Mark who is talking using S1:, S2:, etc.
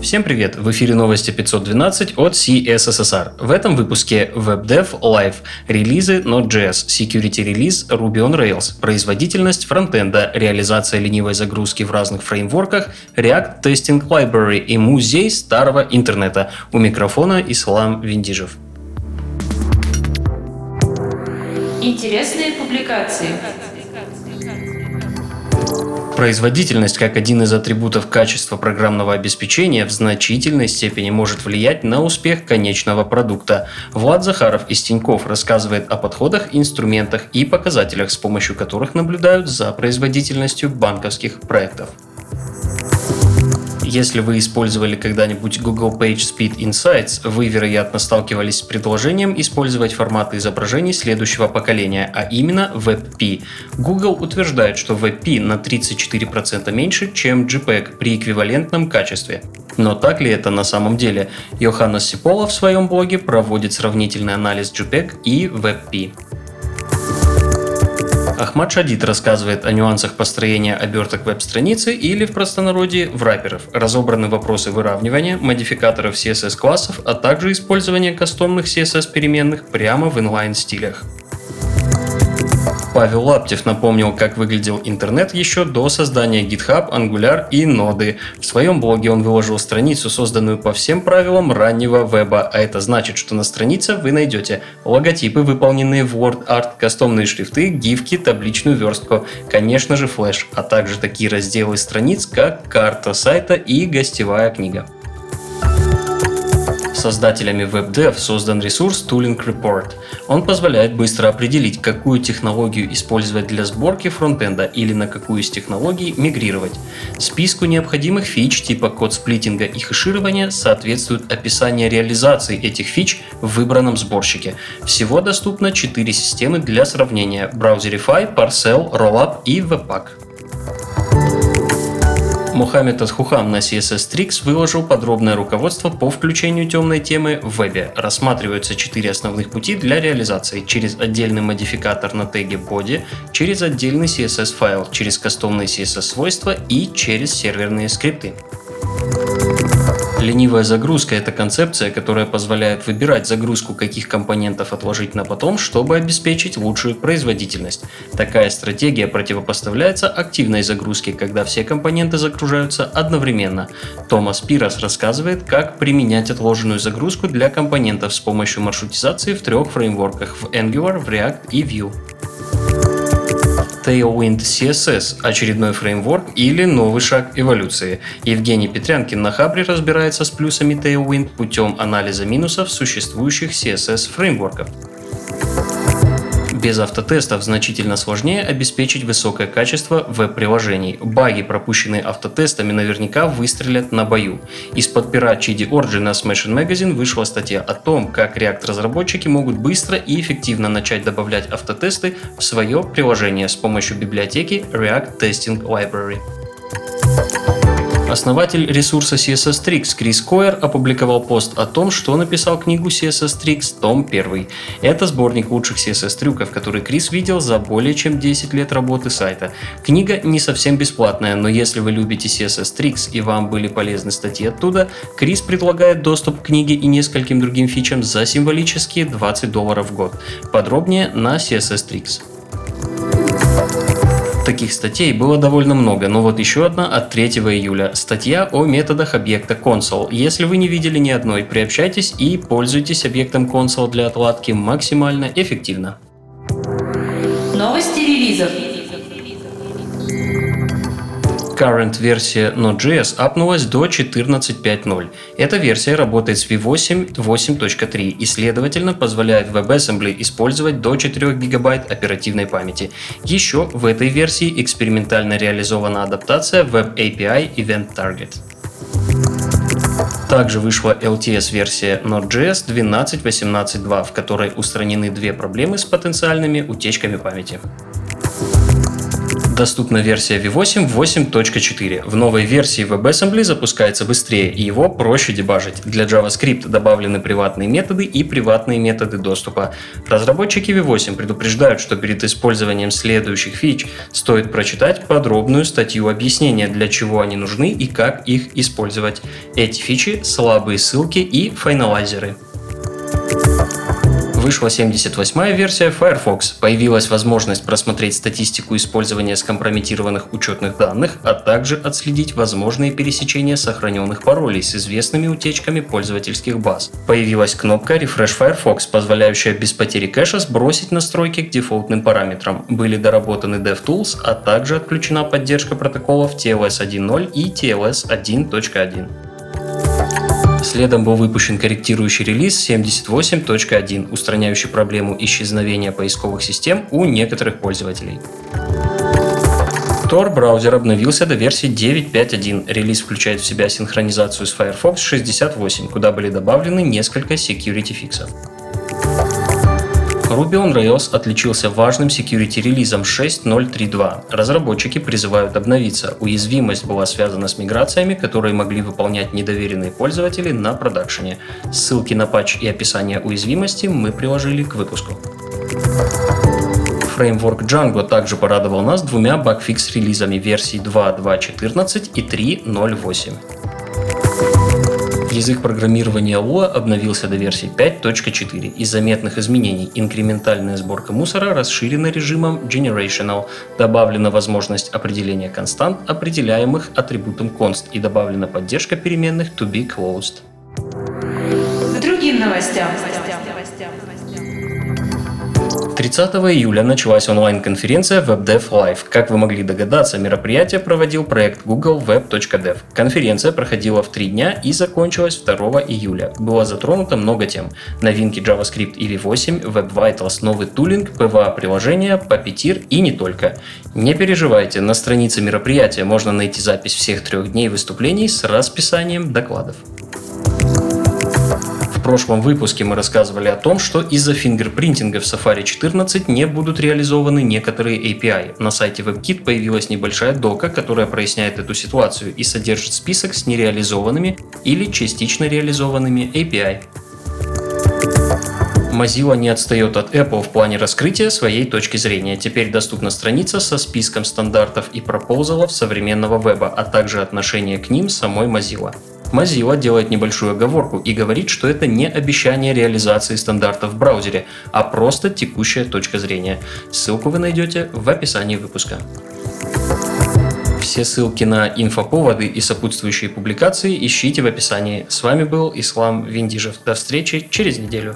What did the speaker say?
S1: Всем привет! В эфире новости 512 от CSSR. В этом выпуске WebDev Live, релизы Node.js, Security Release Ruby on Rails, производительность фронтенда, реализация ленивой загрузки в разных фреймворках, React Testing Library и музей старого интернета. У микрофона Ислам Виндижев.
S2: Интересные публикации.
S1: Производительность как один из атрибутов качества программного обеспечения в значительной степени может влиять на успех конечного продукта. Влад Захаров из Тиньков рассказывает о подходах, инструментах и показателях, с помощью которых наблюдают за производительностью банковских проектов. Если вы использовали когда-нибудь Google PageSpeed Insights, вы, вероятно, сталкивались с предложением использовать форматы изображений следующего поколения, а именно WebP. Google утверждает, что WebP на 34% меньше, чем JPEG при эквивалентном качестве. Но так ли это на самом деле? Йоханнес Сипола в своем блоге проводит сравнительный анализ JPEG и WebP. Ахмад Шадид рассказывает о нюансах построения оберток веб-страницы или в простонародье враперов, разобраны вопросы выравнивания, модификаторов CSS-классов, а также использования кастомных CSS-переменных прямо в инлайн-стилях. Павел Лаптев напомнил, как выглядел интернет еще до создания GitHub, Angular и ноды. В своем блоге он выложил страницу, созданную по всем правилам раннего веба, а это значит, что на странице вы найдете логотипы, выполненные в WordArt, кастомные шрифты, гифки, табличную верстку, конечно же флеш, а также такие разделы страниц, как карта сайта и гостевая книга. Создателями WebDev создан ресурс Tooling Report. Он позволяет быстро определить, какую технологию использовать для сборки фронтенда или на какую из технологий мигрировать. Списку необходимых фич типа код сплитинга и хеширования соответствует описание реализации этих фич в выбранном сборщике. Всего доступно 4 системы для сравнения – Browserify, Parcel, Rollup и Webpack. Мухаммед Асхухан на CSS Tricks выложил подробное руководство по включению темной темы в вебе. Рассматриваются четыре основных пути для реализации. Через отдельный модификатор на теге body, через отдельный CSS файл, через кастомные CSS свойства и через серверные скрипты. Ленивая загрузка – это концепция, которая позволяет выбирать загрузку каких компонентов отложить на потом, чтобы обеспечить лучшую производительность. Такая стратегия противопоставляется активной загрузке, когда все компоненты загружаются одновременно. Томас Пирос рассказывает, как применять отложенную загрузку для компонентов с помощью маршрутизации в трех фреймворках – в Angular, в React и Vue. Tailwind CSS – очередной фреймворк или новый шаг эволюции. Евгений Петрянкин на Хабре разбирается с плюсами Tailwind путем анализа минусов существующих CSS фреймворков. Без автотестов значительно сложнее обеспечить высокое качество веб-приложений. Баги, пропущенные автотестами, наверняка выстрелят на бою. Из-под пера Chidi Origin на Smashing Magazine вышла статья о том, как React-разработчики могут быстро и эффективно начать добавлять автотесты в свое приложение с помощью библиотеки React Testing Library. Основатель ресурса CSS Tricks Крис Койер опубликовал пост о том, что написал книгу CSS Tricks том 1. Это сборник лучших CSS трюков, который Крис видел за более чем 10 лет работы сайта. Книга не совсем бесплатная, но если вы любите CSS Tricks и вам были полезны статьи оттуда, Крис предлагает доступ к книге и нескольким другим фичам за символические 20 долларов в год. Подробнее на CSS Tricks. Таких статей было довольно много, но вот еще одна от 3 июля. Статья о методах объекта console. Если вы не видели ни одной, приобщайтесь и пользуйтесь объектом console для отладки максимально эффективно.
S2: Новости релизов.
S1: Current версия Node.js апнулась до 14.5.0. Эта версия работает с V8 8.3 и, следовательно, позволяет WebAssembly использовать до 4 ГБ оперативной памяти. Еще в этой версии экспериментально реализована адаптация Web API Event Target. Также вышла LTS-версия Node.js 12.18.2, в которой устранены две проблемы с потенциальными утечками памяти. Доступна версия V8 8.4. В новой версии WebAssembly запускается быстрее и его проще дебажить. Для JavaScript добавлены приватные методы и приватные методы доступа. Разработчики V8 предупреждают, что перед использованием следующих фич стоит прочитать подробную статью объяснения, для чего они нужны и как их использовать. Эти фичи – слабые ссылки и файналайзеры вышла 78-я версия Firefox. Появилась возможность просмотреть статистику использования скомпрометированных учетных данных, а также отследить возможные пересечения сохраненных паролей с известными утечками пользовательских баз. Появилась кнопка Refresh Firefox, позволяющая без потери кэша сбросить настройки к дефолтным параметрам. Были доработаны DevTools, а также отключена поддержка протоколов TLS 1.0 и TLS 1.1. Следом был выпущен корректирующий релиз 78.1, устраняющий проблему исчезновения поисковых систем у некоторых пользователей. Tor браузер обновился до версии 9.5.1. Релиз включает в себя синхронизацию с Firefox 68, куда были добавлены несколько security фиксов. Ruby on Rails отличился важным security-релизом 6.0.3.2. Разработчики призывают обновиться. Уязвимость была связана с миграциями, которые могли выполнять недоверенные пользователи на продакшене. Ссылки на патч и описание уязвимости мы приложили к выпуску. Фреймворк Django также порадовал нас двумя багфикс-релизами версий 2.2.14 и 3.0.8. Язык программирования Lua обновился до версии 5.4. Из заметных изменений инкрементальная сборка мусора расширена режимом Generational, добавлена возможность определения констант, определяемых атрибутом const, и добавлена поддержка переменных to be closed.
S2: К другим новостям.
S1: 30 июля началась онлайн-конференция WebDev Live. Как вы могли догадаться, мероприятие проводил проект Google Web.dev. Конференция проходила в три дня и закончилась 2 июля. Было затронуто много тем. Новинки JavaScript и V8, Web Vitals, новый тулинг, PWA-приложения, Puppeteer и не только. Не переживайте, на странице мероприятия можно найти запись всех трех дней выступлений с расписанием докладов прошлом выпуске мы рассказывали о том, что из-за фингерпринтинга в Safari 14 не будут реализованы некоторые API. На сайте WebKit появилась небольшая дока, которая проясняет эту ситуацию и содержит список с нереализованными или частично реализованными API. Mozilla не отстает от Apple в плане раскрытия своей точки зрения. Теперь доступна страница со списком стандартов и пропозалов современного веба, а также отношение к ним самой Mozilla. Mozilla делает небольшую оговорку и говорит, что это не обещание реализации стандартов в браузере, а просто текущая точка зрения. Ссылку вы найдете в описании выпуска. Все ссылки на инфоповоды и сопутствующие публикации ищите в описании. С вами был Ислам Виндижев. До встречи через неделю.